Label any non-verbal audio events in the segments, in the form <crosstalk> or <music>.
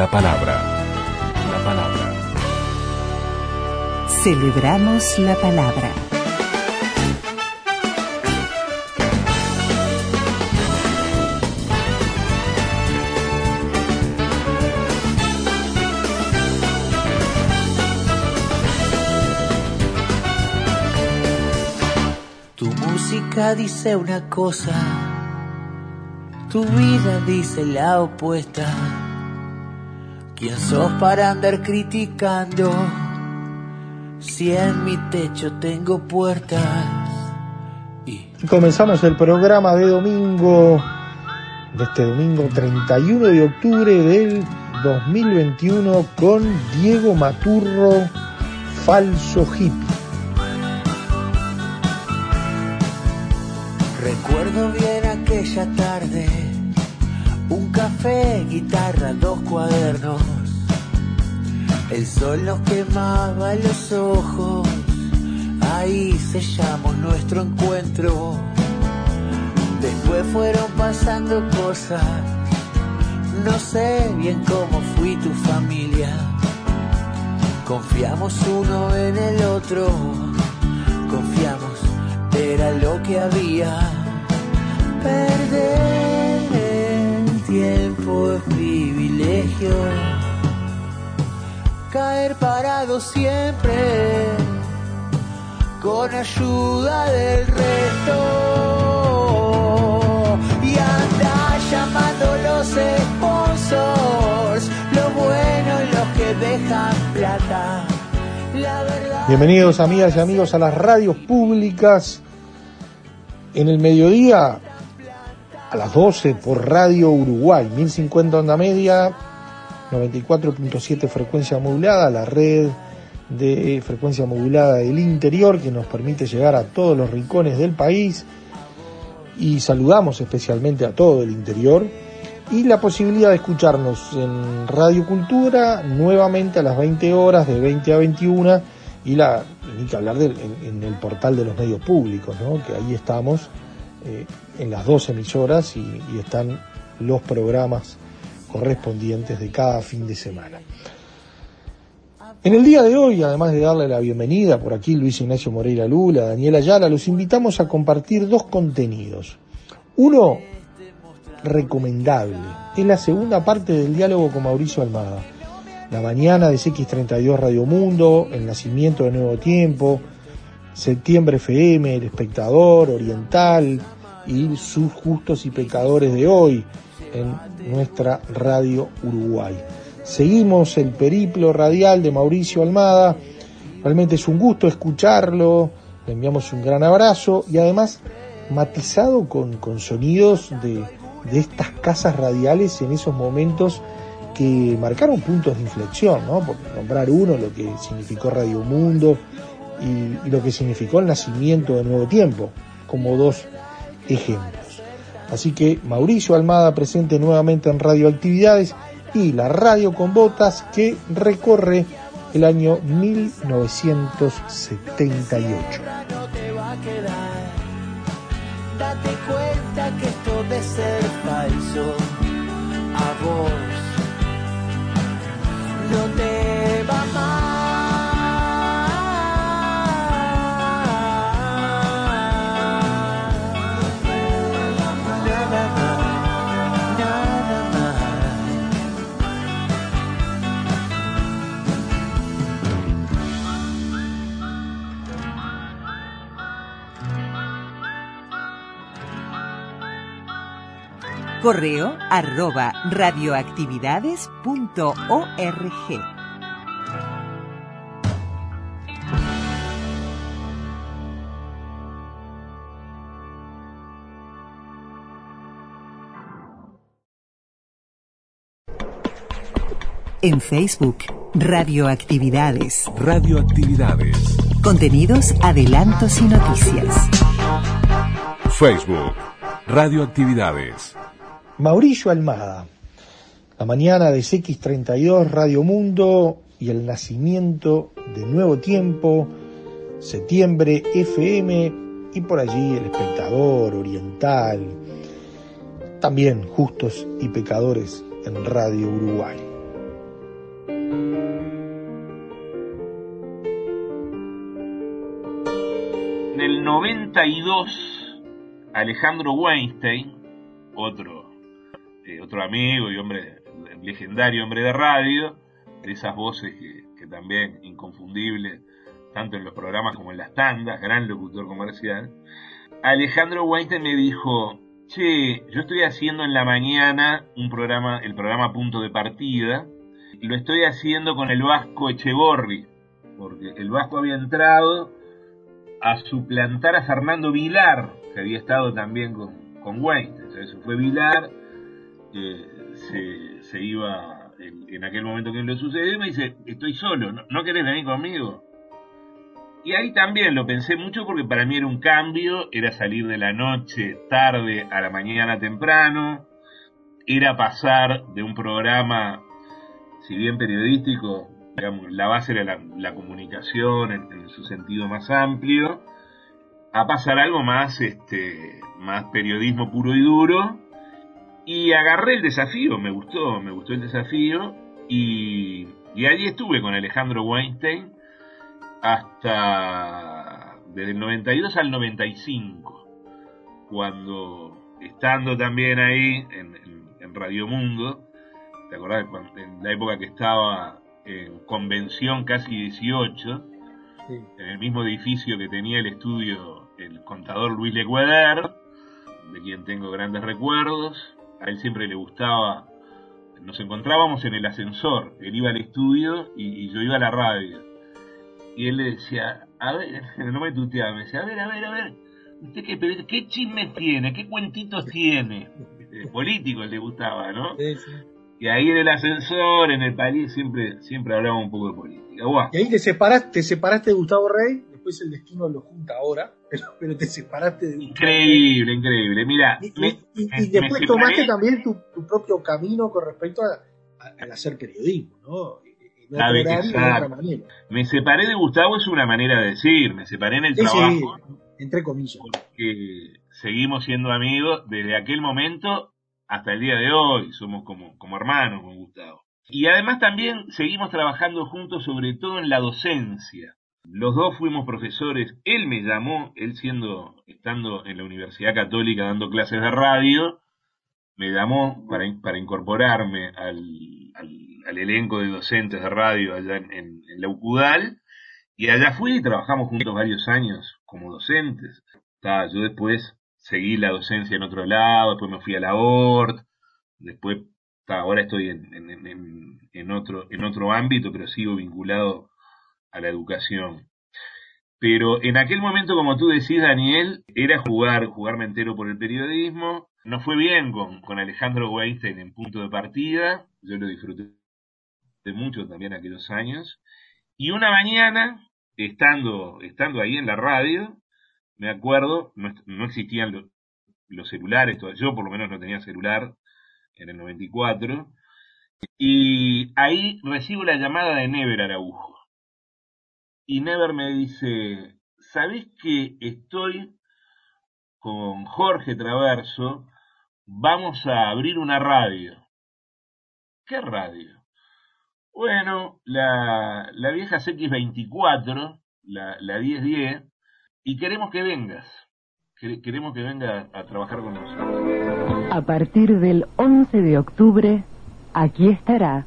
La palabra. La palabra. Celebramos la palabra. Tu música dice una cosa, tu vida dice la opuesta. ¿Quién sos para andar criticando? Si en mi techo tengo puertas. Y Comenzamos el programa de domingo, de este domingo 31 de octubre del 2021 con Diego Maturro, falso hippie. recuerdo bien aquella tarde. Un café, guitarra, dos cuadernos. El sol nos quemaba los ojos. Ahí sellamos nuestro encuentro. Después fueron pasando cosas. No sé bien cómo fui tu familia. Confiamos uno en el otro. Confiamos, era lo que había. Perder tiempo es privilegio. Caer parado siempre con ayuda del resto. Y anda llamando los sponsors, lo bueno los que dejan plata. La verdad. Bienvenidos amigas y amigos a las radios públicas. En el mediodía, a las 12 por Radio Uruguay, 1050 onda media, 94.7 frecuencia modulada, la red de frecuencia modulada del interior que nos permite llegar a todos los rincones del país y saludamos especialmente a todo el interior y la posibilidad de escucharnos en Radio Cultura nuevamente a las 20 horas de 20 a 21 y la ni que hablar del, en, el portal de los medios públicos, ¿no? que ahí estamos eh, en las dos emisoras y, y están los programas correspondientes de cada fin de semana. En el día de hoy, además de darle la bienvenida por aquí Luis Ignacio Moreira Lula, Daniela Ayala, los invitamos a compartir dos contenidos. Uno recomendable, es la segunda parte del diálogo con Mauricio Almada. La mañana de CX32 Radio Mundo, El Nacimiento de Nuevo Tiempo, Septiembre FM, El Espectador, Oriental y sus justos y pecadores de hoy en nuestra Radio Uruguay. Seguimos el periplo radial de Mauricio Almada. Realmente es un gusto escucharlo. Le enviamos un gran abrazo y además matizado con, con sonidos de, de estas casas radiales en esos momentos que marcaron puntos de inflexión, ¿no? Por nombrar uno, lo que significó Radio Mundo y, y lo que significó el nacimiento de Nuevo Tiempo, como dos ejemplos. Así que Mauricio Almada presente nuevamente en Radioactividades y la radio con botas que recorre el año 1978. no te va a quedar. Date cuenta que esto de ser falso a vos no te va mal. Correo arroba radioactividades.org. En Facebook, Radioactividades. Radioactividades. Contenidos, adelantos y noticias. Facebook. Radioactividades. Mauricio Almada. La mañana de CX32 Radio Mundo y el nacimiento de Nuevo Tiempo, Septiembre FM y por allí El Espectador, Oriental, también Justos y Pecadores en Radio Uruguay. En el 92, Alejandro Weinstein, otro, eh, otro amigo y hombre legendario, hombre de radio, de esas voces que, también inconfundible, tanto en los programas como en las tandas, gran locutor comercial, Alejandro Weinstein me dijo, che, yo estoy haciendo en la mañana un programa, el programa Punto de Partida, lo estoy haciendo con el Vasco Echeborri, porque el Vasco había entrado a suplantar a Fernando Vilar, que había estado también con, con Weinstein. Eso fue Vilar, se, se, iba en, aquel momento que lo sucedió y me dice, estoy solo, ¿no, ¿no querés venir conmigo? Y ahí también lo pensé mucho porque para mí era un cambio, era salir de la noche tarde a la mañana temprano, era pasar de un programa, si bien periodístico, digamos, la base era la, la comunicación en, en, su sentido más amplio, a pasar algo más, este, más periodismo puro y duro. Y agarré el desafío, me gustó, me gustó el desafío. Y, y allí estuve con Alejandro Weinstein hasta desde el 92 al 95, cuando estando también ahí en, en, en Radio Mundo, ¿te acordás? En la época que estaba en Convención casi 18, sí. en el mismo edificio que tenía el estudio el contador Luis Lecueder, de quien tengo grandes recuerdos, a él siempre le gustaba, nos encontrábamos en el ascensor, él iba al estudio y, y yo iba a la radio y él le decía, a ver, <laughs> no me tuteaba, me decía, a ver, a ver, a ver, ¿usted qué, qué chismes tiene? ¿Qué cuentitos tiene? Político le gustaba, ¿no? Sí, sí. Y ahí en el ascensor, en el país, siempre, siempre hablaba un poco de política. Y ahí te separaste, te separaste de Gustavo Rey, después el destino lo junta ahora, <laughs> pero, pero te separaste de Increíble, increíble. Mira, y, me, y, y, me, y después tomaste también tu, tu, propio camino con respecto a, a, al hacer periodismo, ¿no? Que me separé de Gustavo es una manera de decir, me separé en el trabajo. Entre comillas. Porque seguimos siendo amigos desde aquel momento hasta el día de hoy, somos como, como hermanos con Gustavo. Y además también seguimos trabajando juntos, sobre todo en la docencia. Los dos fuimos profesores, él me llamó, él siendo, estando en la Universidad Católica dando clases de radio, me llamó para, para incorporarme al, al, elenco de docentes de radio allá en, en, en, la UCUDAL, y allá fui y trabajamos juntos varios años como docentes. Yo después seguí la docencia en otro lado, después me fui a la ORT, después ahora estoy en, en, otro, en otro ámbito, pero sigo vinculado a la educación. Pero en aquel momento, como tú decís, Daniel, era jugar, jugarme entero por el periodismo, no fue bien con, con Alejandro Weinstein en punto de partida, yo lo disfruté mucho también aquellos años, y una mañana, estando, estando ahí en la radio, me acuerdo, no, no existían los, los celulares, yo por lo menos no tenía celular en el 94, y ahí recibo la llamada de Never Araujo. Y Never me dice, ¿sabés que estoy con Jorge Traverso, vamos a abrir una radio. ¿Qué radio? Bueno, la, la vieja CX24, la, la 1010, y queremos que vengas. Queremos que venga a trabajar con nosotros. A partir del 11 de octubre, aquí estará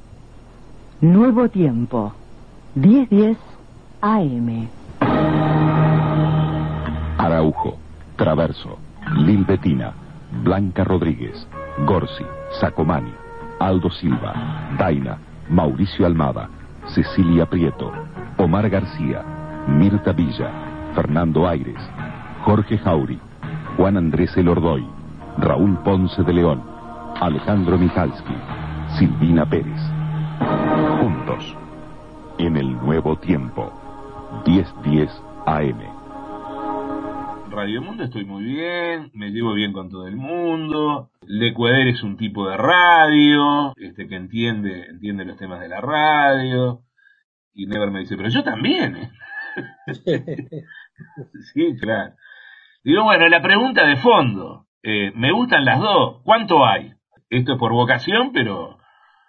Nuevo Tiempo, 1010 AM. Araujo, Traverso, Lilbetina. Blanca Rodríguez, Gorsi, Sacomani, Aldo Silva, Daina, Mauricio Almada, Cecilia Prieto, Omar García, Mirta Villa, Fernando Aires, Jorge Jauri, Juan Andrés Elordoy, Raúl Ponce de León, Alejandro Michalski, Silvina Pérez. Juntos. En el nuevo tiempo. 1010 AM. Radio Mundo estoy muy bien, me llevo bien con todo el mundo. Lecuader es un tipo de radio, este que entiende, entiende los temas de la radio. Y Never me dice, pero yo también, ¿eh? <laughs> sí, claro. Digo, bueno, la pregunta de fondo, eh, me gustan las dos, ¿cuánto hay? Esto es por vocación, pero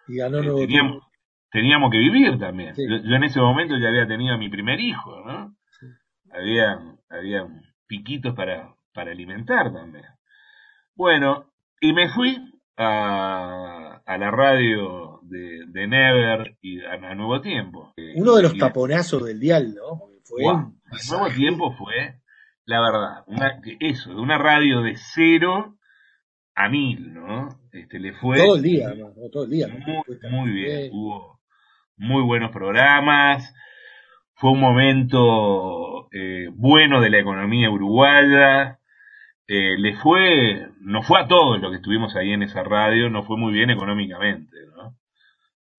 eh, teníamos, que vivir también. Yo, en ese momento ya había tenido a mi primer hijo, ¿no? Había, había piquitos para, para alimentar también. Bueno, y me fui a, a la radio de, de Never y a, Nuevo Tiempo. Uno de los taponazos del dial, ¿no? Fue Nuevo Tiempo fue, la verdad, una, eso, de una radio de cero a mil, ¿no? Este, le fue... Todo el día, todo el día. Muy, bien, hubo muy buenos programas, fue un momento eh, bueno de la economía uruguaya, eh, le fue, no fue a todos los que estuvimos ahí en esa radio, no fue muy bien económicamente, ¿no?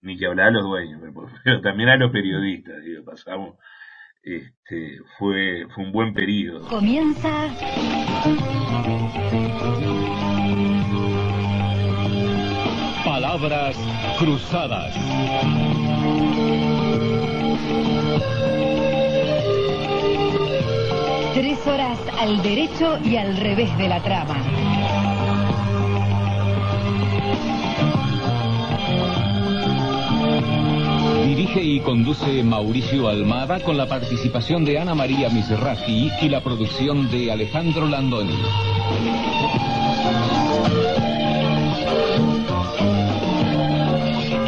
Ni que hablar a los dueños, <laughs> pero, también a los periodistas, digo, pasamos, este, fue, fue un buen periodo. Comienza Palabras cruzadas. Tres horas al derecho y al revés de la trama. Dirige y conduce Mauricio Almada con la participación de Ana María Misraji y la producción de Alejandro Landoni.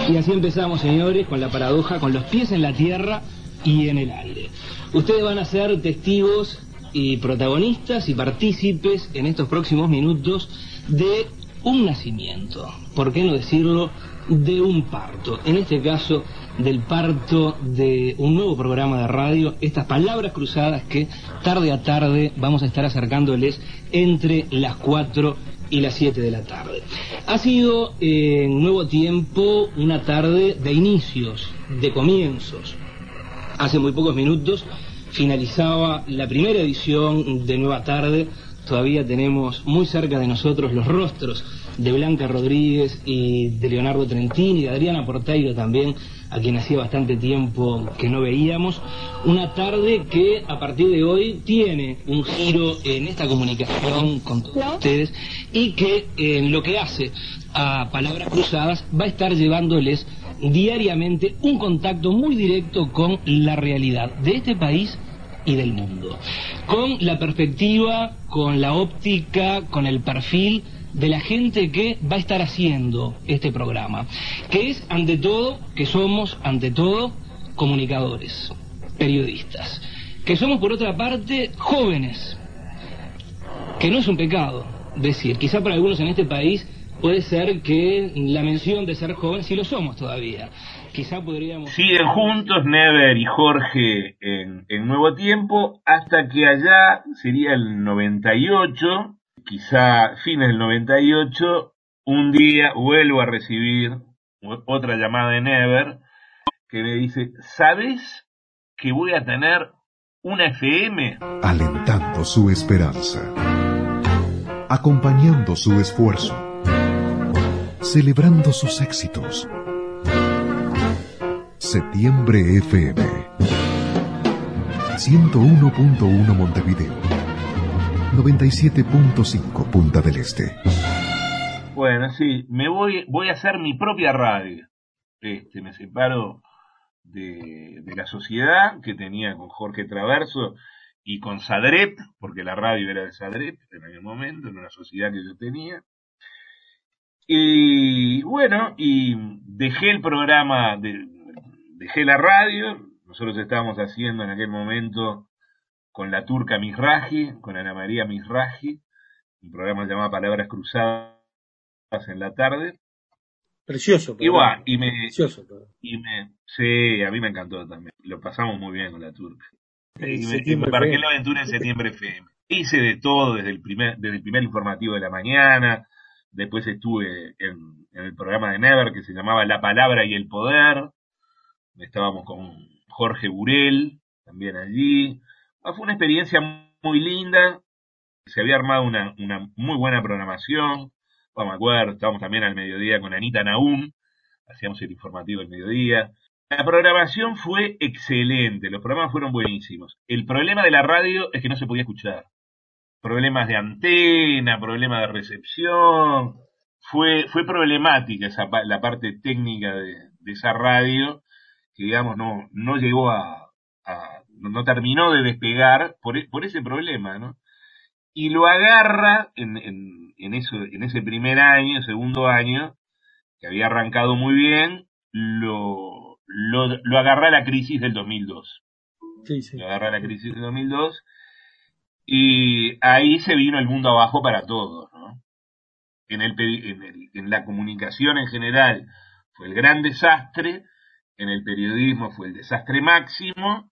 Y así empezamos, señores, con la paradoja, con los pies en la tierra y en el aire. Ustedes van a ser testigos y protagonistas y partícipes en estos próximos minutos de un nacimiento, ¿por qué no decirlo? De un parto, en este caso del parto de un nuevo programa de radio, estas palabras cruzadas que tarde a tarde vamos a estar acercándoles entre las 4 y las 7 de la tarde. Ha sido en nuevo tiempo una tarde de inicios, de comienzos. Hace muy pocos minutos finalizaba la primera edición de Nueva Tarde. Todavía tenemos muy cerca de nosotros los rostros de Blanca Rodríguez y de Leonardo Trentini, y de Adriana Porteiro también, a quien hacía bastante tiempo que no veíamos. Una tarde que a partir de hoy tiene un giro en esta comunicación con todos ustedes y que en lo que hace a Palabras Cruzadas va a estar llevándoles diariamente un contacto muy directo con la realidad de este país y del mundo. Con la perspectiva, con la óptica, con el perfil de la gente que va a estar haciendo este programa, que es ante todo, que somos ante todo comunicadores, periodistas, que somos por otra parte jóvenes, que no es un pecado decir, quizá para algunos en este país puede ser que la mención de ser joven, si lo somos todavía, quizá podríamos... Siguen juntos Never y Jorge en, en Nuevo Tiempo hasta que allá sería el 98, quizá fines del 98, un día vuelvo a recibir otra llamada de Never que me dice, ¿sabes que voy a tener una FM? Alentando su esperanza, acompañando su esfuerzo celebrando sus éxitos. Septiembre FM 101.1 Montevideo 97.5 Punta del Este. Bueno, sí, me voy, voy a hacer mi propia radio. Este, me separo de, la sociedad que tenía con Jorge Traverso y con Sadret, porque la radio era de Sadret en aquel momento, en una sociedad que yo tenía. Y bueno, y dejé el programa, dejé la radio, nosotros estábamos haciendo en aquel momento con la turca Misraji, con Ana María Misraji, un programa llamado Palabras Cruzadas en la tarde. Precioso. Igual, y me, Precioso, y me, sí, a mí me encantó también. Lo pasamos muy bien con la turca. Y me, me embarqué la aventura en septiembre FM. Hice de todo desde el primer, desde el primer informativo de la mañana, Después estuve en, el programa de Never que se llamaba La Palabra y el Poder. Estábamos con Jorge Burel, también allí. Ah, fue una experiencia muy linda. Se había armado una, muy buena programación. No me acuerdo, estábamos también al mediodía con Anita Naum. Hacíamos el informativo del mediodía. La programación fue excelente, los programas fueron buenísimos. El problema de la radio es que no se podía escuchar problemas de antena, problemas de recepción. Fue, fue problemática esa, la parte técnica de, esa radio, que digamos no, no llegó a, no terminó de despegar por, por ese problema, ¿no? Y lo agarra en, en, en, eso, en ese primer año, segundo año, que había arrancado muy bien, lo, lo, lo agarra la crisis del 2002. Sí, sí. Lo agarra la crisis del 2002 y ahí se vino el mundo abajo para todos, ¿no? En, el, en, la comunicación en general fue el gran desastre, en el periodismo fue el desastre máximo,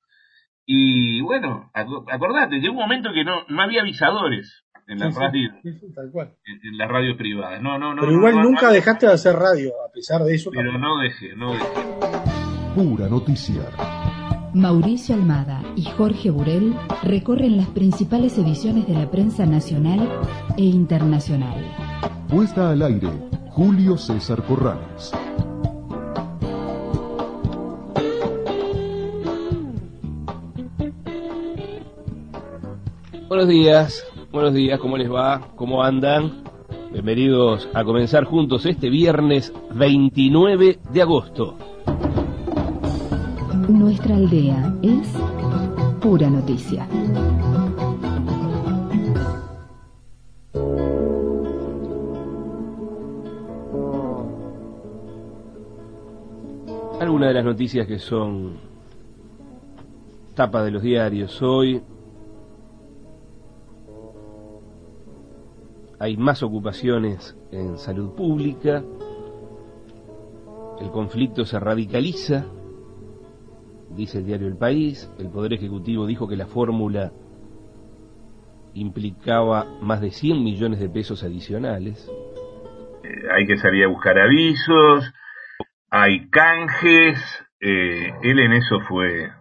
y bueno, acordate, llegó un momento que no, no había avisadores en las radios, En, las radios privadas. No, no, no. Pero igual nunca dejaste de hacer radio, a pesar de eso. Pero no dejé, no dejé. Pura noticia. Mauricio Almada y Jorge Burel recorren las principales ediciones de la prensa nacional e internacional. Puesta al aire, Julio César Corrales. Buenos días, buenos días, ¿cómo les va? ¿Cómo andan? Bienvenidos a comenzar juntos este viernes 29 de agosto. Nuestra aldea es pura noticia. Algunas de las noticias que son tapa de los diarios hoy. Hay más ocupaciones en salud pública. El conflicto se radicaliza dice el diario El País, el Poder Ejecutivo dijo que la fórmula implicaba más de 100 millones de pesos adicionales. Eh, hay que salir a buscar avisos, hay canjes, eh, él en eso fue,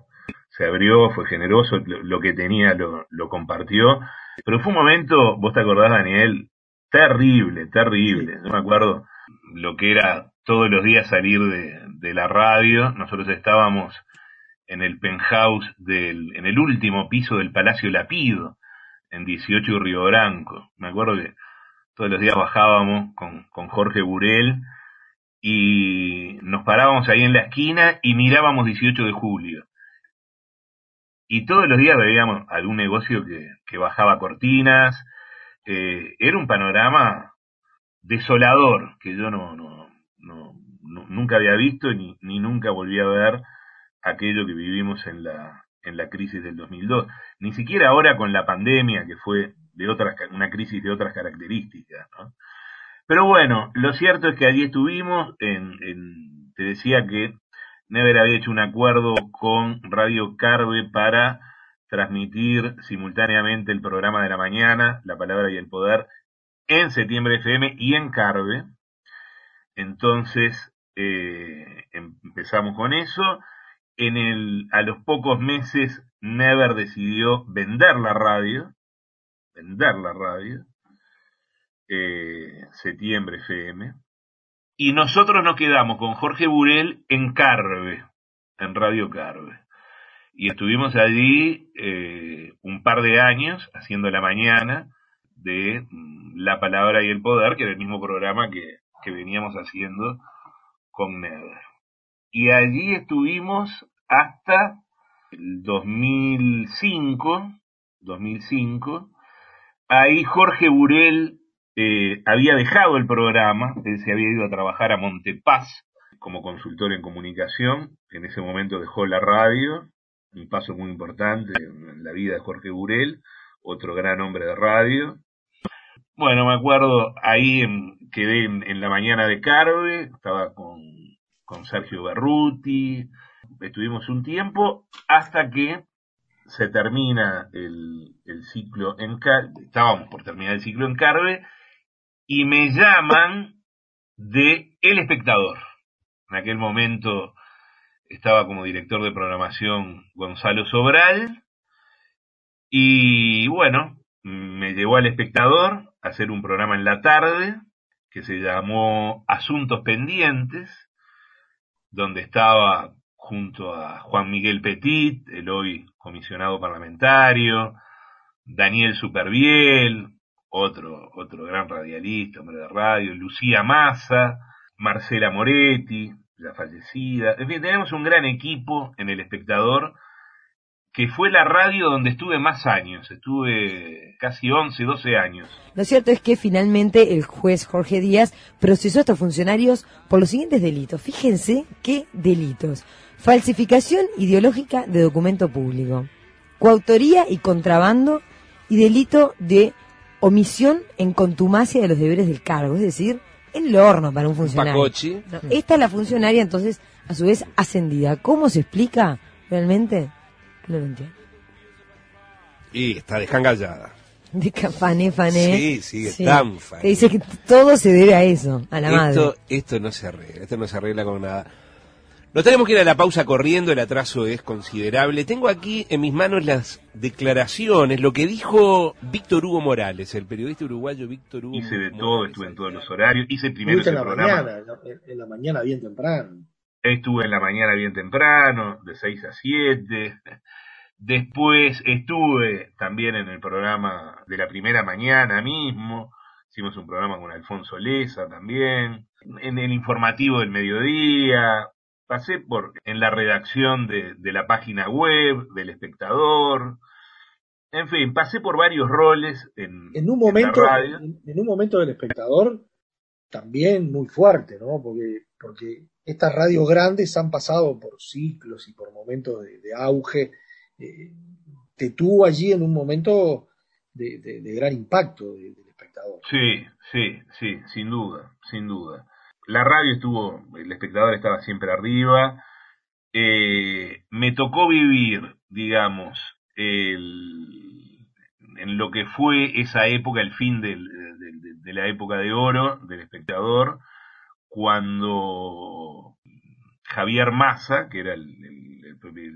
se abrió, fue generoso, lo, que tenía lo, lo, compartió, pero fue un momento, vos te acordás Daniel, terrible, terrible, no me acuerdo lo que era todos los días salir de, de la radio, nosotros estábamos en el penthouse del, en el último piso del Palacio Lapido, en 18 Río Branco. Me acuerdo que todos los días bajábamos con, con Jorge Burel y nos parábamos ahí en la esquina y mirábamos 18 de julio. Y todos los días veíamos algún negocio que, que bajaba cortinas. Eh, era un panorama desolador que yo no, no, no, nunca había visto ni, ni nunca volví a ver aquello que vivimos en la, en la crisis del 2002. Ni siquiera ahora con la pandemia, que fue de otras, una crisis de otras características. ¿no? Pero bueno, lo cierto es que allí estuvimos, en, en, te decía que Never había hecho un acuerdo con Radio Carve para transmitir simultáneamente el programa de la mañana, La Palabra y el Poder, en Septiembre FM y en Carve. Entonces, eh, empezamos con eso a los pocos meses, Never decidió vender la radio, vender la radio, eh, septiembre FM, y nosotros nos quedamos con Jorge Burel en Carve, en Radio Carve. Y estuvimos allí eh, un par de años haciendo la mañana de mm, La Palabra y el Poder, que era el mismo programa que, que veníamos haciendo con Never y allí estuvimos hasta el 2005, 2005. Ahí Jorge Burel eh, había dejado el programa, él se había ido a trabajar a Montepaz como consultor en comunicación, en ese momento dejó la radio, un paso muy importante en la vida de Jorge Burel, otro gran hombre de radio. Bueno, me acuerdo, ahí quedé en, en la mañana de Carve, estaba con con Sergio Berruti, estuvimos un tiempo hasta que se termina el, el ciclo en Carve, estábamos por terminar el ciclo en Carve y me llaman de El Espectador. En aquel momento estaba como director de programación Gonzalo Sobral y bueno, me llevó al espectador a hacer un programa en la tarde que se llamó Asuntos Pendientes, donde estaba junto a Juan Miguel Petit, el hoy comisionado parlamentario, Daniel Superviel, otro, otro gran radialista, hombre de radio, Lucía Massa, Marcela Moretti, ya fallecida. En fin, tenemos un gran equipo en El Espectador, que fue la radio donde estuve más años, estuve casi 11, 12 años. Lo cierto es que finalmente el juez Jorge Díaz procesó a estos funcionarios por los siguientes delitos. Fíjense qué delitos. Falsificación ideológica de documento público, coautoría y contrabando y delito de omisión en contumacia de los deberes del cargo, es decir, el horno para un funcionario. Pacochi. No, esta es la funcionaria entonces, a su vez, ascendida. ¿Cómo se explica realmente? No lo entiendo. Y está descangallada. <laughs> De fané, fané. Sí, sigue tan fané. Te dice que todo se debe a eso, a la madre. Esto, esto no se arregla, esto no se arregla con nada. Nos tenemos que ir a la pausa corriendo, el atraso es considerable. Tengo aquí en mis manos las declaraciones, lo que dijo Víctor Hugo Morales, el periodista uruguayo Víctor Hugo Hice de Morales. todo, estuve en todos los horarios, hice primero ese en la programa. mañana, en la mañana bien temprano. Estuve en la mañana bien temprano, de 6 a 7. Después estuve también en el programa de la primera mañana mismo. Hicimos un programa con Alfonso Leza también. En el informativo del mediodía. Pasé por en la redacción de, de la página web, del espectador. En fin, pasé por varios roles en, En un la momento, radio. en, en un momento del espectador, también muy fuerte, ¿no? Porque, porque estas radios grandes han pasado por ciclos y por momentos de, de auge. Eh, te tuvo allí en un momento de, de- de gran impacto de- del espectador. Sí, sí, sí, sin duda, sin duda. La radio estuvo, el espectador estaba siempre arriba. Eh, me tocó vivir, digamos, el, en lo que fue esa época, el fin de, la época de oro del espectador, cuando Javier Massa, que era el,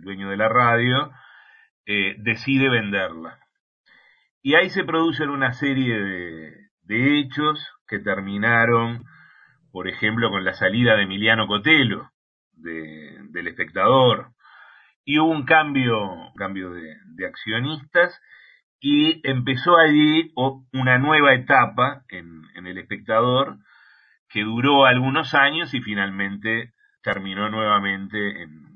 dueño de la radio, eh, decide venderla. Y ahí se producen una serie de hechos que terminaron, por ejemplo, con la salida de Emiliano Cotelo de- del espectador. Y hubo un cambio, de, de accionistas y empezó allí una nueva etapa en, en el espectador que duró algunos años y finalmente terminó nuevamente en,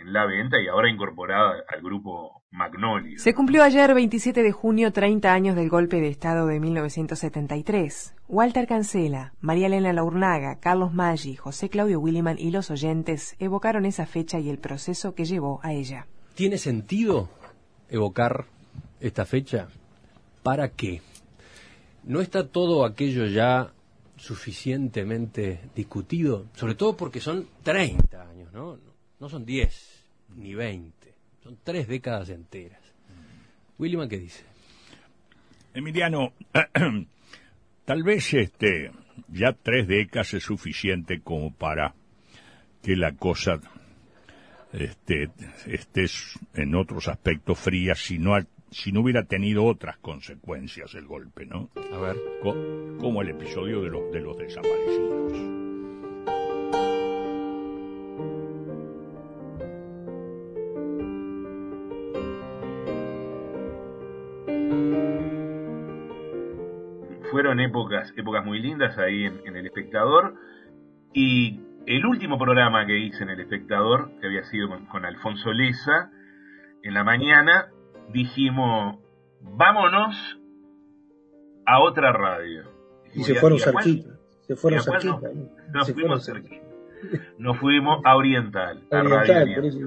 en- la venta y ahora incorporada al grupo Magnolia. Se cumplió ayer, 27 de junio, 30 años del golpe de Estado de 1973. Walter Cancela, María Elena Laurnaga, Carlos Maggi, José Claudio Williman y los oyentes evocaron esa fecha y el proceso que llevó a ella. ¿Tiene sentido evocar esta fecha? ¿Para qué? ¿No está todo aquello ya suficientemente discutido? Sobre todo porque son 30 años, ¿no? No son 10 ni 20, son tres décadas enteras. Williman, ¿qué dice? Emiliano, <clears throat> tal vez este ya tres décadas es suficiente como para que la cosa este, esté en otros aspectos fría si no, si no hubiera tenido otras consecuencias el golpe, ¿no? A ver. Co- como el episodio de los, de los desaparecidos. Fueron épocas, épocas muy lindas ahí en, en El Espectador. Y el último programa que hice en El Espectador, que había sido con, con Alfonso Leza, en la mañana dijimos, vámonos a otra radio. Y se fueron cerquita. Se fueron cerquita. ¿no? Nos Se fuimos cerquita. Nos fuimos a Oriental, a Oriental, por eso.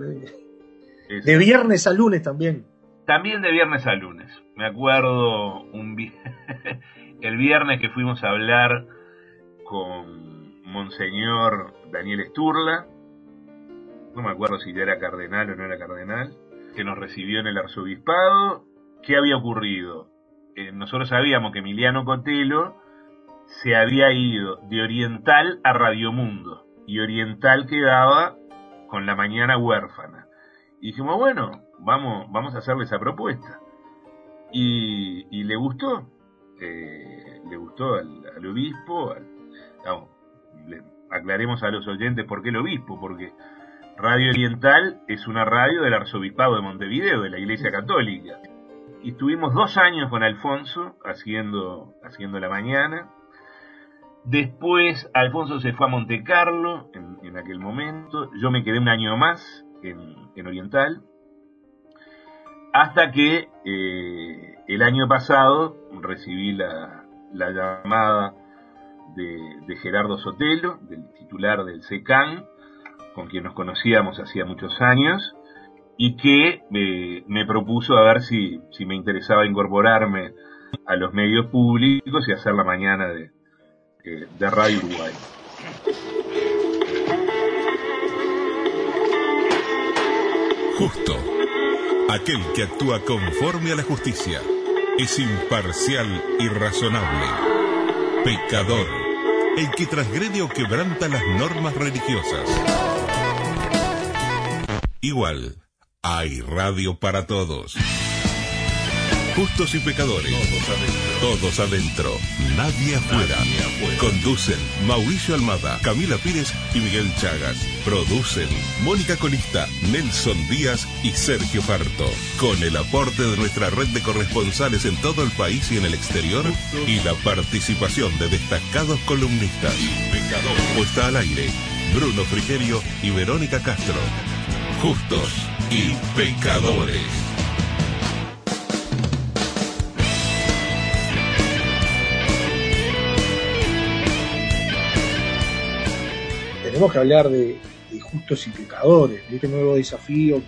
De viernes a lunes también. También de viernes a lunes. Me acuerdo un <laughs> el viernes que fuimos a hablar con Monseñor Daniel Esturla. No me acuerdo si ya era cardenal o no era cardenal. Que nos recibió en el arzobispado. ¿Qué había ocurrido? Eh, nosotros sabíamos que Emiliano Cotelo se había ido de Oriental a Radiomundo y Oriental quedaba con la mañana huérfana. Y dijimos, bueno, vamos, vamos a hacerle esa propuesta. Y, le gustó, eh, le gustó al, obispo, le aclaremos a los oyentes por qué el obispo, porque Radio Oriental es una radio del Arzobispado de Montevideo, de la Iglesia Católica. Y estuvimos dos años con Alfonso haciendo, haciendo la mañana. Después Alfonso se fue a Monte Carlo en, aquel momento. Yo me quedé un año más en, Oriental. Hasta que eh, el año pasado recibí la, llamada de, Gerardo Sotelo, del titular del SECAN, con quien nos conocíamos hacía muchos años, y que me propuso a ver si, si me interesaba incorporarme a los medios públicos y hacer la mañana de, eh, de Radio Uruguay. Justo. Aquel que actúa conforme a la justicia. Es imparcial y razonable. Pecador. El que transgrede o quebranta las normas religiosas. Igual, hay radio para todos. Justos y pecadores. Todos adentro. Nadie afuera. Conducen Mauricio Almada, Camila Pires y Miguel Chagas. Producen Mónica Colista, Nelson Díaz y Sergio Farto. Con el aporte de nuestra red de corresponsales en todo el país y en el exterior y la participación de destacados columnistas. Puesta al aire. Bruno Frigerio y Verónica Castro. Justos y pecadores. Tenemos que hablar de, justos y pecadores, de este nuevo desafío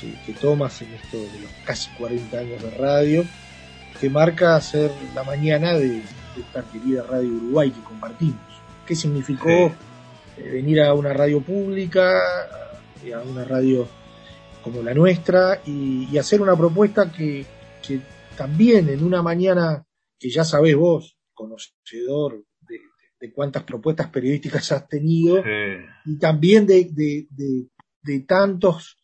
que, tomas en esto de los casi 40 años de radio, que marca ser la mañana de, esta querida Radio Uruguay que compartimos. ¿Qué significó eh, venir a una radio pública, a una radio como la nuestra, y, hacer una propuesta que, que también en una mañana que ya sabés vos, conocedor de cuántas propuestas periodísticas has tenido y también de, de, tantos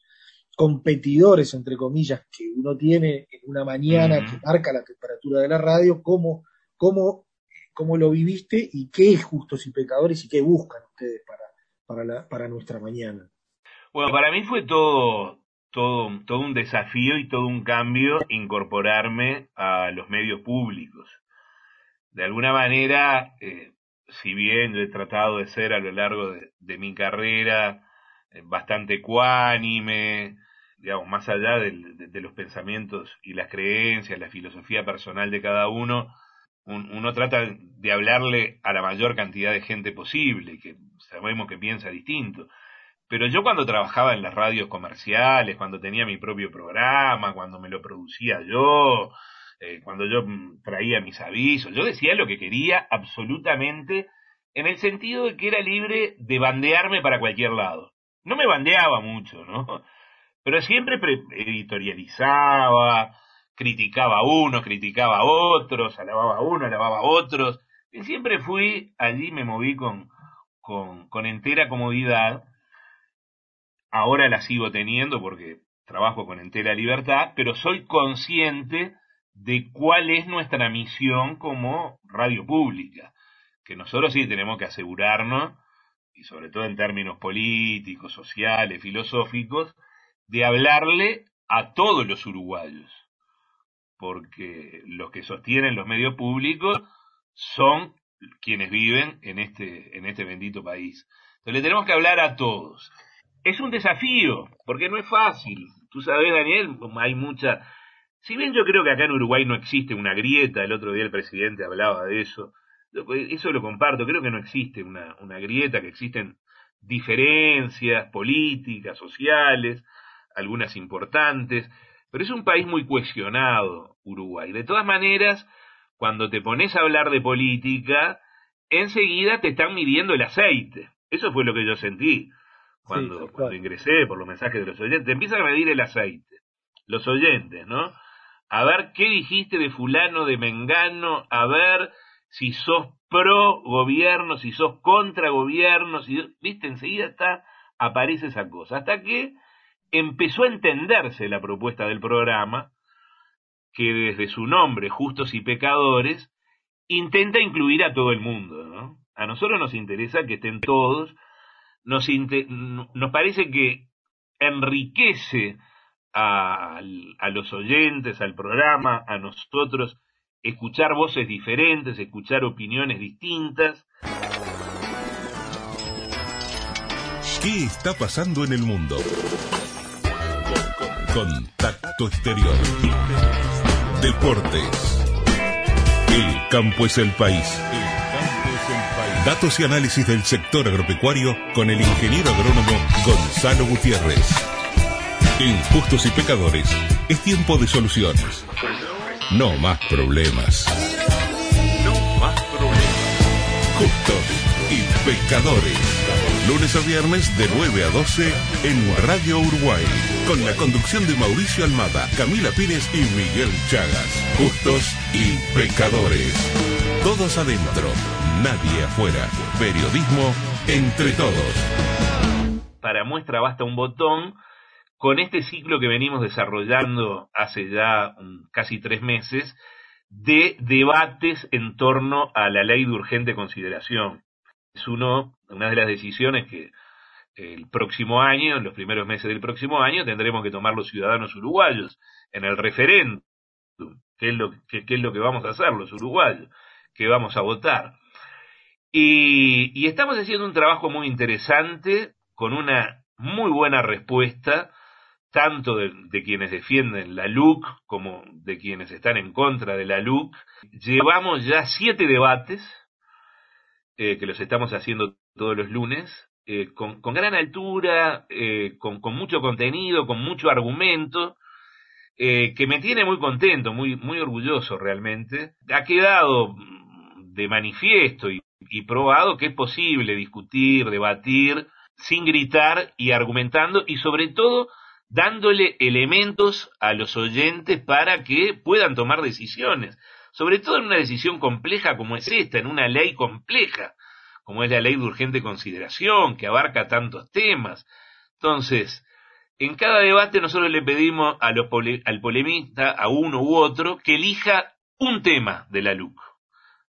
competidores, entre comillas, que uno tiene en una mañana que marca la temperatura de la radio, cómo, cómo, cómo lo viviste y qué es Justos y Pecadores y qué buscan ustedes para, para, la, para nuestra mañana. Bueno, para mí fue todo, todo, todo un desafío y todo un cambio incorporarme a los medios públicos. De alguna manera, eh, si bien he tratado de ser a lo largo de, mi carrera eh, bastante ecuánime, digamos, más allá de, los pensamientos y las creencias, la filosofía personal de cada uno, uno trata de hablarle a la mayor cantidad de gente posible, que sabemos que piensa distinto. Pero yo cuando trabajaba en las radios comerciales, cuando tenía mi propio programa, cuando me lo producía yo, eh, cuando yo mm, traía mis avisos, yo decía lo que quería absolutamente en el sentido de que era libre de bandearme para cualquier lado. No me bandeaba mucho, ¿no? <laughs> Pero siempre editorializaba, criticaba a unos, criticaba a otros, alababa a uno, alababa a otros. Y siempre fui, allí me moví con, con, con entera comodidad. Ahora la sigo teniendo porque trabajo con entera libertad, pero soy consciente de cuál es nuestra misión como radio pública, que nosotros sí tenemos que asegurarnos, y sobre todo en términos políticos, sociales, filosóficos, de hablarle a todos los uruguayos, porque los que sostienen los medios públicos son quienes viven en este, en este bendito país. Entonces le tenemos que hablar a todos. Es un desafío, porque no es fácil. Tú sabes, Daniel, hay mucha, si bien yo creo que acá en Uruguay no existe una grieta, el otro día el presidente hablaba de eso, eso lo comparto, creo que no existe una, una grieta, que existen diferencias políticas, sociales, algunas importantes, pero es un país muy cuestionado, Uruguay. De todas maneras, cuando te pones a hablar de política, enseguida te están midiendo el aceite. Eso fue lo que yo sentí cuando, cuando ingresé por los mensajes de los oyentes. Te empiezan a medir el aceite. Los oyentes, ¿no? A ver qué dijiste de fulano, de mengano, a ver si sos pro gobierno, si sos contra gobierno, si, viste, enseguida está, aparece esa cosa. Hasta que empezó a entenderse la propuesta del programa, que desde su nombre, Justos y Pecadores, intenta incluir a todo el mundo, ¿no? A nosotros nos interesa que estén todos, nos, nos parece que enriquece a, los oyentes, al programa, a nosotros, escuchar voces diferentes, escuchar opiniones distintas. ¿Qué está pasando en el mundo? Contacto exterior. Deportes. El campo es el país. Datos y análisis del sector agropecuario con el ingeniero agrónomo Gonzalo Gutiérrez. Injustos y pecadores, es tiempo de soluciones. No más problemas. No más problemas. Justos y pecadores. Lunes a viernes de 9 a 12 en Radio Uruguay. Con la conducción de Mauricio Almada, Camila Pires y Miguel Chagas. Justos y pecadores. Todos adentro, nadie afuera. Periodismo entre todos. Para muestra basta un botón con este ciclo que venimos desarrollando hace ya casi tres meses de debates en torno a la ley de urgente consideración. Es uno, una de las decisiones que el próximo año, en los primeros meses del próximo año, tendremos que tomar los ciudadanos uruguayos en el referéndum. ¿Qué es lo, qué, es lo que vamos a hacer los uruguayos? ¿Qué vamos a votar? Y estamos haciendo un trabajo muy interesante con una muy buena respuesta tanto de, quienes defienden la LUC como de quienes están en contra de la LUC. Llevamos ya siete debates, eh, que los estamos haciendo todos los lunes, eh, con, gran altura, eh, con, mucho contenido, con mucho argumento, que me tiene muy contento, muy, muy orgulloso realmente. Ha quedado de manifiesto y probado que es posible discutir, debatir, sin gritar y argumentando, y sobre todo dándole elementos a los oyentes para que puedan tomar decisiones, sobre todo en una decisión compleja como es esta, en una ley compleja, como es la ley de urgente consideración, que abarca tantos temas. Entonces, en cada debate nosotros le pedimos a los al polemista, a uno u otro, que elija un tema de la LUC.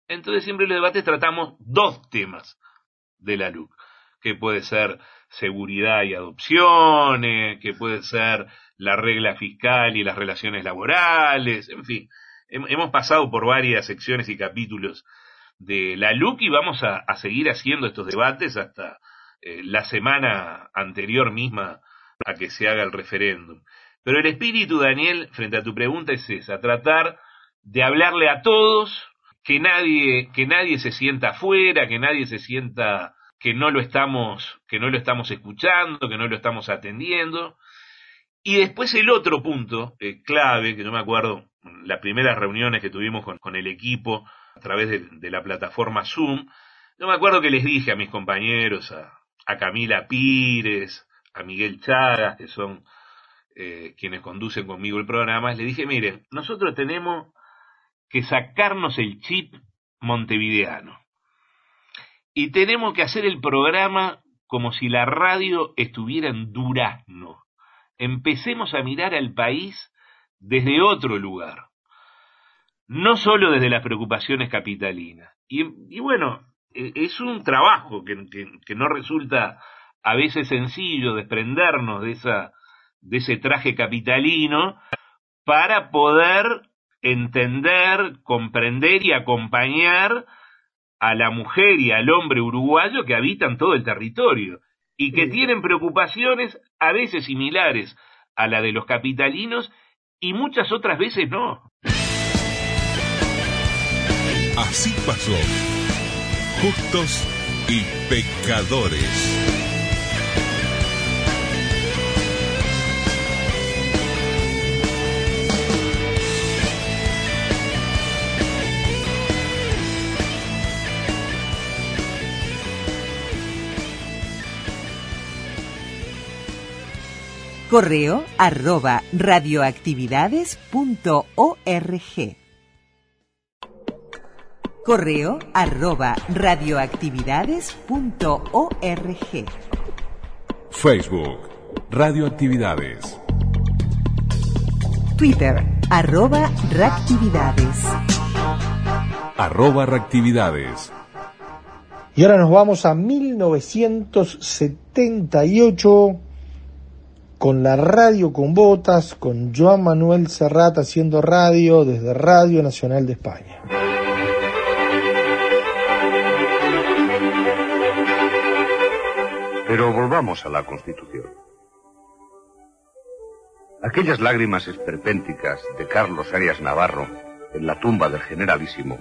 Entonces siempre en los debates tratamos dos temas de la LUC, que puede ser seguridad y adopciones, que puede ser la regla fiscal y las relaciones laborales, en fin, hemos pasado por varias secciones y capítulos de la LUC y vamos a, seguir haciendo estos debates hasta eh, la semana anterior misma a que se haga el referéndum. Pero el espíritu, Daniel, frente a tu pregunta es esa, tratar de hablarle a todos, que nadie, que nadie se sienta afuera, que nadie se sienta que no lo estamos, que no lo estamos escuchando, que no lo estamos atendiendo. Y después el otro punto eh, clave, que yo me acuerdo, las primeras reuniones que tuvimos con, el equipo a través de, la plataforma Zoom, yo me acuerdo que les dije a mis compañeros, a, Camila Pires, a Miguel Chagas, que son eh, quienes conducen conmigo el programa, les dije, miren, nosotros tenemos que sacarnos el chip montevideano. Y tenemos que hacer el programa como si la radio estuviera en Durazno. Empecemos a mirar al país desde otro lugar, no solo desde las preocupaciones capitalinas. Y, bueno, e, es un trabajo que, que, no resulta a veces sencillo desprendernos de, esa, de ese traje capitalino para poder entender, comprender y acompañar a la mujer y al hombre uruguayo que habitan todo el territorio y que tienen preocupaciones a veces similares a la de los capitalinos y muchas otras veces no. Así pasó. Justos y pecadores. Correo arroba radioactividades.org. Correo arroba radioactividades.org. Facebook, Radioactividades. Twitter, arroba reactividades. Arroba reactividades. Y ahora nos vamos a 1978 con la radio con botas, con Joan Manuel Serrat haciendo radio desde Radio Nacional de España. Pero volvamos a la Constitución. Aquellas lágrimas esperpénticas de Carlos Arias Navarro en la tumba del generalísimo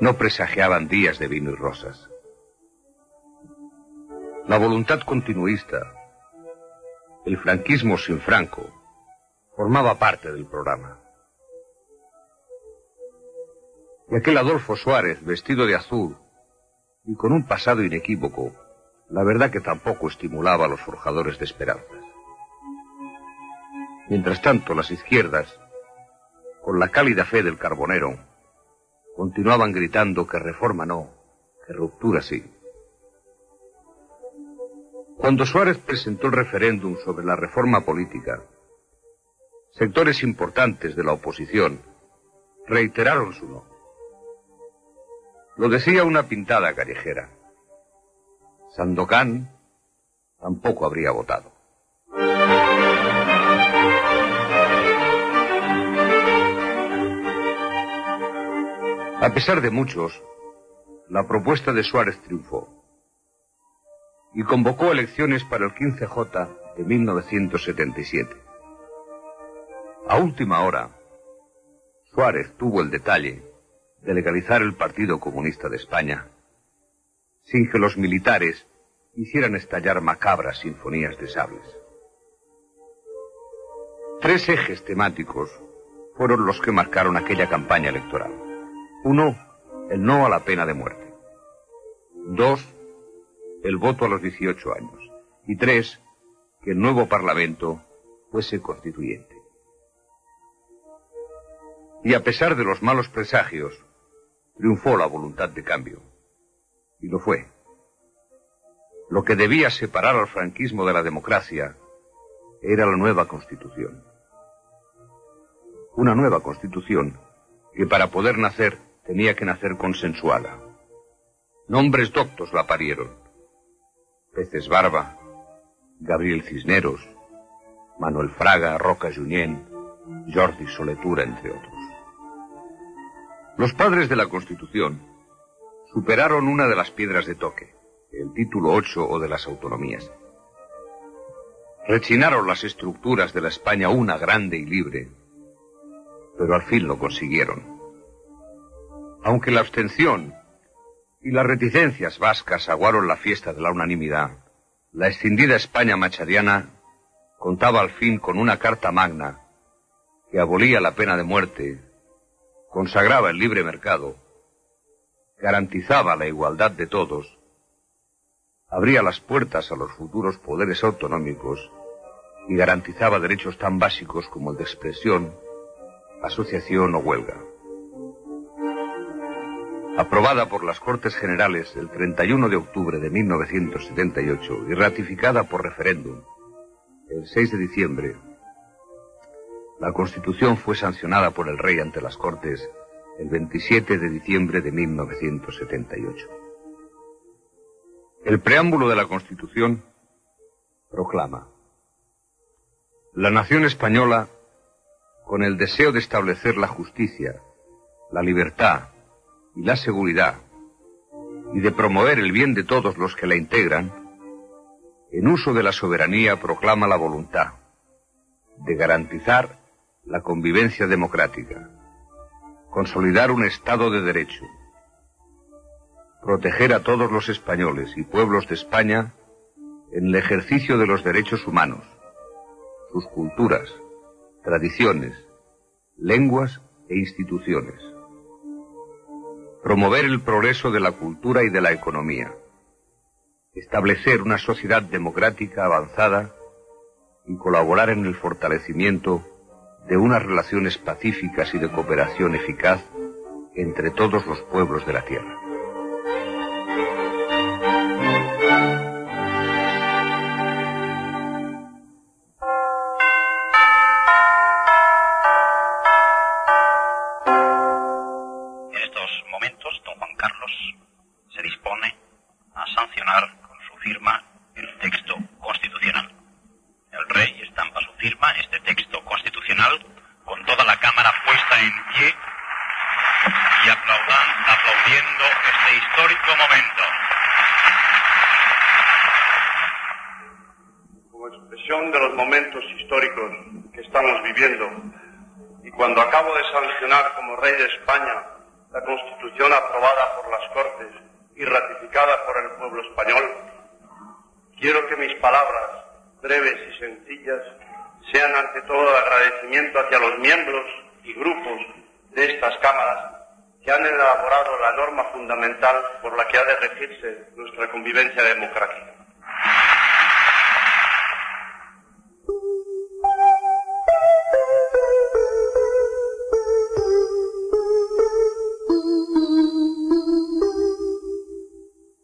no presagiaban días de vino y rosas. La voluntad continuista, el franquismo sin Franco, formaba parte del programa. Y aquel Adolfo Suárez, vestido de azul y con un pasado inequívoco, la verdad que tampoco estimulaba a los forjadores de esperanzas. Mientras tanto, las izquierdas, con la cálida fe del carbonero, continuaban gritando que reforma no, que ruptura sí. Cuando Suárez presentó el referéndum sobre la reforma política, sectores importantes de la oposición reiteraron su no. Lo decía una pintada callejera. Sandokan tampoco habría votado. A pesar de muchos, la propuesta de Suárez triunfó y convocó elecciones para el 15J de 1977. A última hora, Suárez tuvo el detalle de legalizar el Partido Comunista de España sin que los militares hicieran estallar macabras sinfonías de sables. Tres ejes temáticos fueron los que marcaron aquella campaña electoral. Uno, el no a la pena de muerte. Dos, el voto a los 18 años. Y tres, que el nuevo Parlamento fuese constituyente. Y a pesar de los malos presagios, triunfó la voluntad de cambio. Y lo fue. Lo que debía separar al franquismo de la democracia era la nueva constitución. Una nueva constitución que para poder nacer tenía que nacer consensuada. Nombres doctos la parieron. Peces Barba, Gabriel Cisneros, Manuel Fraga, Roca Junyent, Jordi Soletura, entre otros. Los padres de la Constitución superaron una de las piedras de toque, el título 8 o de las autonomías. Rechinaron las estructuras de la España una grande y libre, pero al fin lo consiguieron. Aunque la abstención y las reticencias vascas aguaron la fiesta de la unanimidad, la escindida España machadiana contaba al fin con una carta magna que abolía la pena de muerte, consagraba el libre mercado, garantizaba la igualdad de todos, abría las puertas a los futuros poderes autonómicos y garantizaba derechos tan básicos como el de expresión, asociación o huelga aprobada por las Cortes Generales el 31 de octubre de 1978 y ratificada por referéndum el 6 de diciembre, la Constitución fue sancionada por el rey ante las Cortes el 27 de diciembre de 1978. El preámbulo de la Constitución proclama La nación española, con el deseo de establecer la justicia, la libertad, y la seguridad y de promover el bien de todos los que la integran, en uso de la soberanía proclama la voluntad de garantizar la convivencia democrática, consolidar un Estado de Derecho, proteger a todos los españoles y pueblos de España en el ejercicio de los derechos humanos, sus culturas, tradiciones, lenguas e instituciones promover el progreso de la cultura y de la economía, establecer una sociedad democrática avanzada y colaborar en el fortalecimiento de unas relaciones pacíficas y de cooperación eficaz entre todos los pueblos de la tierra. Por la que ha de regirse nuestra convivencia democrática.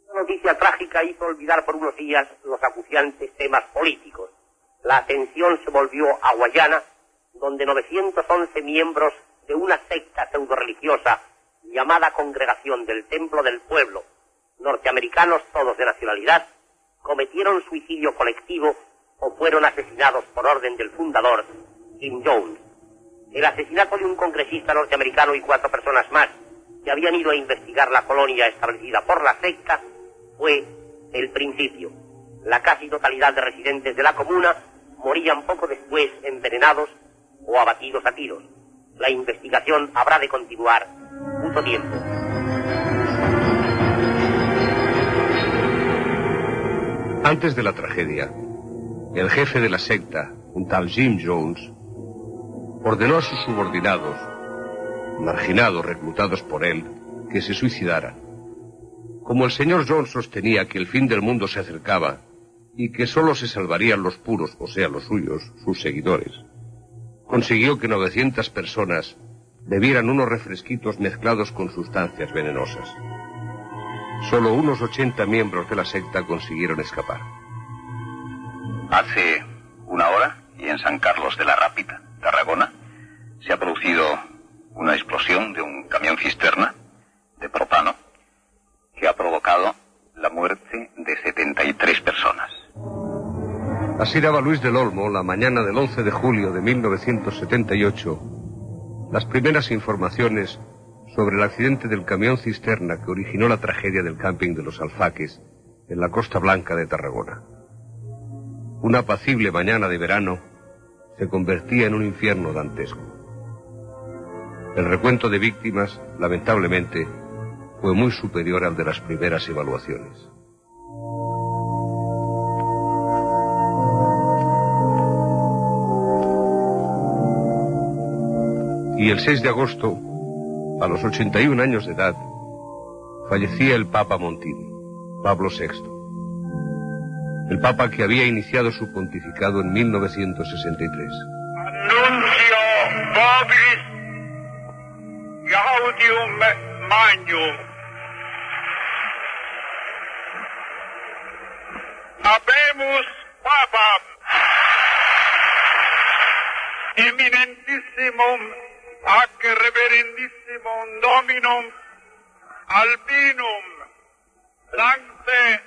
La noticia trágica hizo olvidar por unos días los acuciantes temas políticos. La atención se volvió a Guayana, donde 911 miembros de una secta llamada Congregación del Templo del Pueblo, norteamericanos todos de nacionalidad, cometieron suicidio colectivo o fueron asesinados por orden del fundador, Jim Jones. El asesinato de un congresista norteamericano y cuatro personas más que habían ido a investigar la colonia establecida por la secta fue el principio. La casi totalidad de residentes de la comuna morían poco después envenenados o abatidos a tiros. La investigación habrá de continuar mucho tiempo. Antes de la tragedia, el jefe de la secta, un tal Jim Jones, ordenó a sus subordinados, marginados reclutados por él, que se suicidaran. Como el señor Jones sostenía que el fin del mundo se acercaba y que solo se salvarían los puros, o sea, los suyos, sus seguidores, consiguió que 900 personas bebieran unos refresquitos mezclados con sustancias venenosas. Solo unos 80 miembros de la secta consiguieron escapar. Hace una hora, y en San Carlos de la Rápida, Tarragona, se ha producido una explosión de un camión cisterna de propano que ha provocado la muerte de 73 personas. Así daba Luis del Olmo la mañana del 11 de julio de 1978 las primeras informaciones sobre el accidente del camión cisterna que originó la tragedia del camping de los Alfaques en la Costa Blanca de Tarragona. Una apacible mañana de verano se convertía en un infierno dantesco. El recuento de víctimas, lamentablemente, fue muy superior al de las primeras evaluaciones. Y el 6 de agosto, a los 81 años de edad, fallecía el Papa Montini, Pablo VI. El Papa que había iniciado su pontificado en 1963. Annuncio vobis gaudium magnum. Habemus papam eminentissimum ac reverendissimum dominum albinum sancte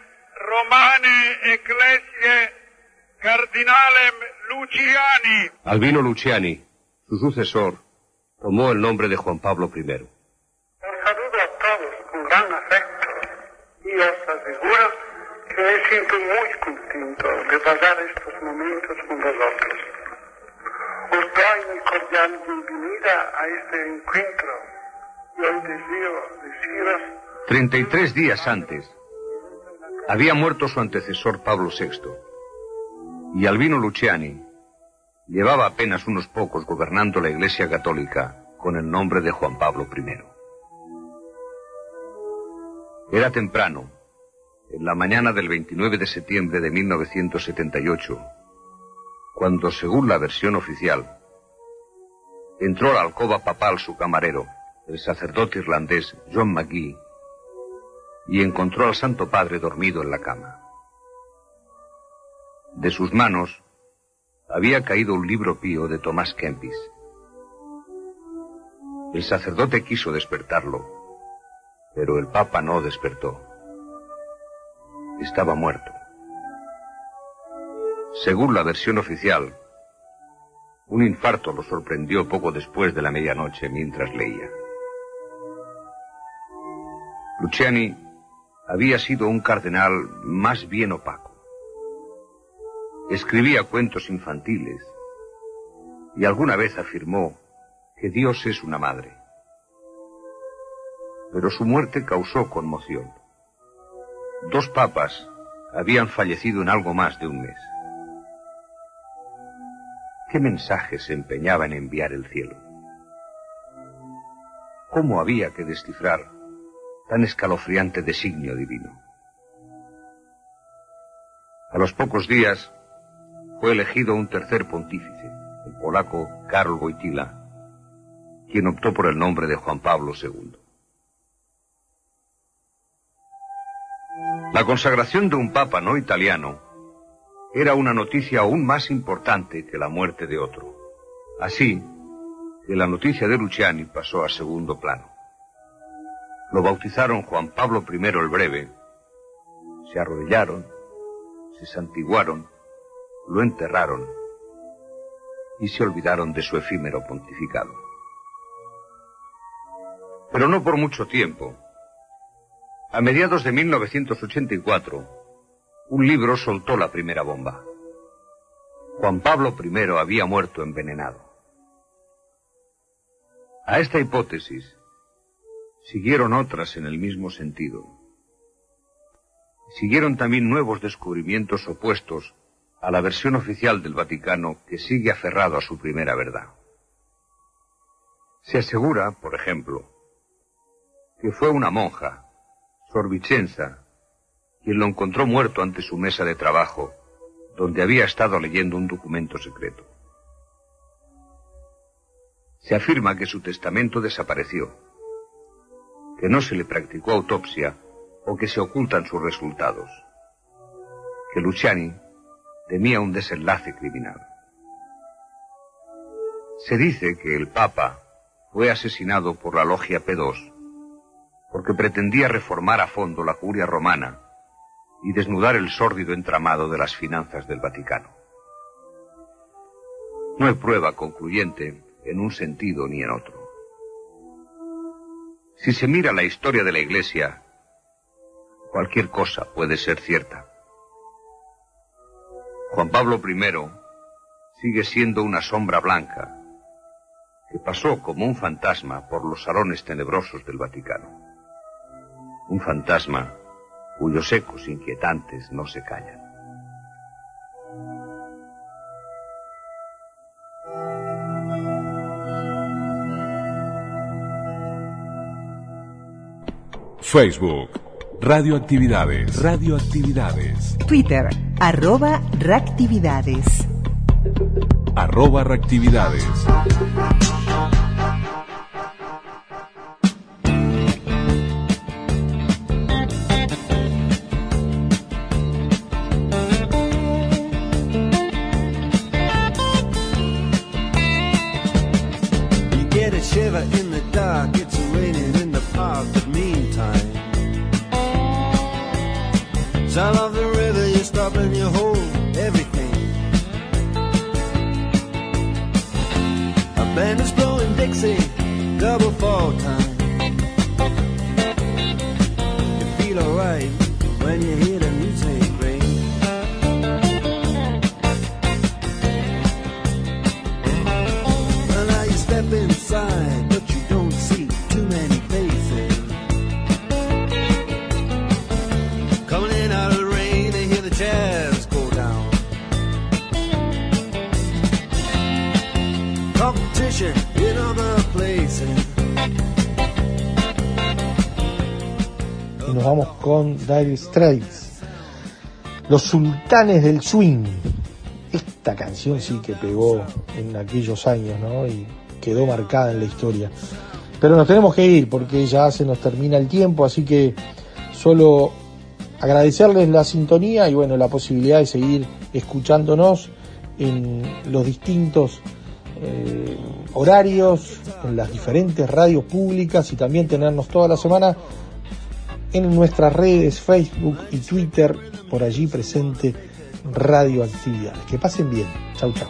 romane ecclesiae cardinalem Luciani Albino Luciani, su sucesor, tomó el nombre de Juan Pablo I. saludo a todos con gran afecto y os aseguro que me siento muy contento de pasar estos momentos con vosotros. Os este y hoy deseo deciros 33 días antes, había muerto su antecesor Pablo VI, y Albino Luciani llevaba apenas unos pocos gobernando la Iglesia Católica con el nombre de Juan Pablo I. Era temprano, en la mañana del 29 de septiembre de 1978, cuando, según la versión oficial, entró a la alcoba papal su camarero, el sacerdote irlandés John McGee, y encontró al Santo Padre dormido en la cama. De sus manos había caído un libro pío de Tomás Kempis. El sacerdote quiso despertarlo, pero el Papa no despertó. Estaba muerto. Según la versión oficial, un infarto lo sorprendió poco después de la medianoche mientras leía. Luciani había sido un cardenal más bien opaco. Escribía cuentos infantiles y alguna vez afirmó que Dios es una madre. Pero su muerte causó conmoción. Dos papas habían fallecido en algo más de un mes. ¿Qué mensaje se empeñaba en enviar el cielo? ¿Cómo había que descifrar tan escalofriante designio divino? A los pocos días fue elegido un tercer pontífice, el polaco Karol Wojtyla, quien optó por el nombre de Juan Pablo II. La consagración de un papa no italiano era una noticia aún más importante que la muerte de otro. Así que la noticia de Luciani pasó a segundo plano. Lo bautizaron Juan Pablo I el Breve, se arrodillaron, se santiguaron, lo enterraron y se olvidaron de su efímero pontificado. Pero no por mucho tiempo. A mediados de 1984, un libro soltó la primera bomba. Juan Pablo I había muerto envenenado. A esta hipótesis siguieron otras en el mismo sentido. Siguieron también nuevos descubrimientos opuestos a la versión oficial del Vaticano que sigue aferrado a su primera verdad. Se asegura, por ejemplo, que fue una monja, Sor Vicenza, quien lo encontró muerto ante su mesa de trabajo, donde había estado leyendo un documento secreto. Se afirma que su testamento desapareció, que no se le practicó autopsia o que se ocultan sus resultados, que Luciani temía un desenlace criminal. Se dice que el Papa fue asesinado por la logia P2 porque pretendía reformar a fondo la curia romana y desnudar el sórdido entramado de las finanzas del Vaticano. No hay prueba concluyente en un sentido ni en otro. Si se mira la historia de la Iglesia, cualquier cosa puede ser cierta. Juan Pablo I sigue siendo una sombra blanca que pasó como un fantasma por los salones tenebrosos del Vaticano un fantasma cuyos ecos inquietantes no se callan. Facebook. Radioactividades. Radioactividades. Twitter. Arroba reactividades. Arroba reactividades. Dire Straits, Los Sultanes del Swing. Esta canción sí que pegó en aquellos años, ¿no? Y quedó marcada en la historia. Pero nos tenemos que ir porque ya se nos termina el tiempo, así que solo agradecerles la sintonía y bueno, la posibilidad de seguir escuchándonos en los distintos eh, horarios, en las diferentes radios públicas y también tenernos toda la semana en nuestras redes Facebook y Twitter, por allí presente Radioactividades. Que pasen bien. Chau, chau.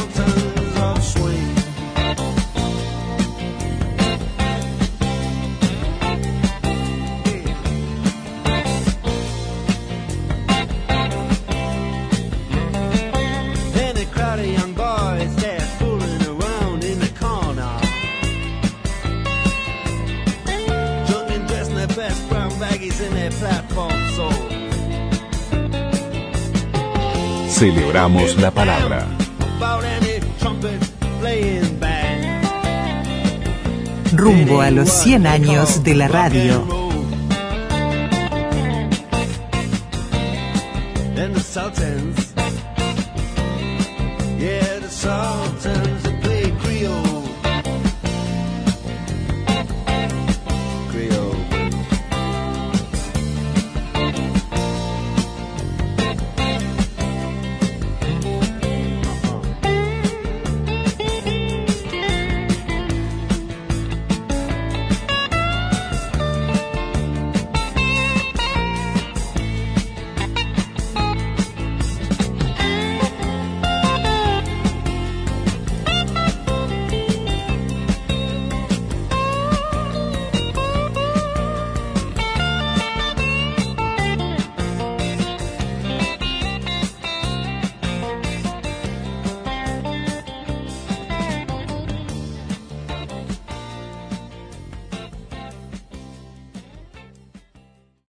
La palabra. Rumbo a los 100 años de la radio.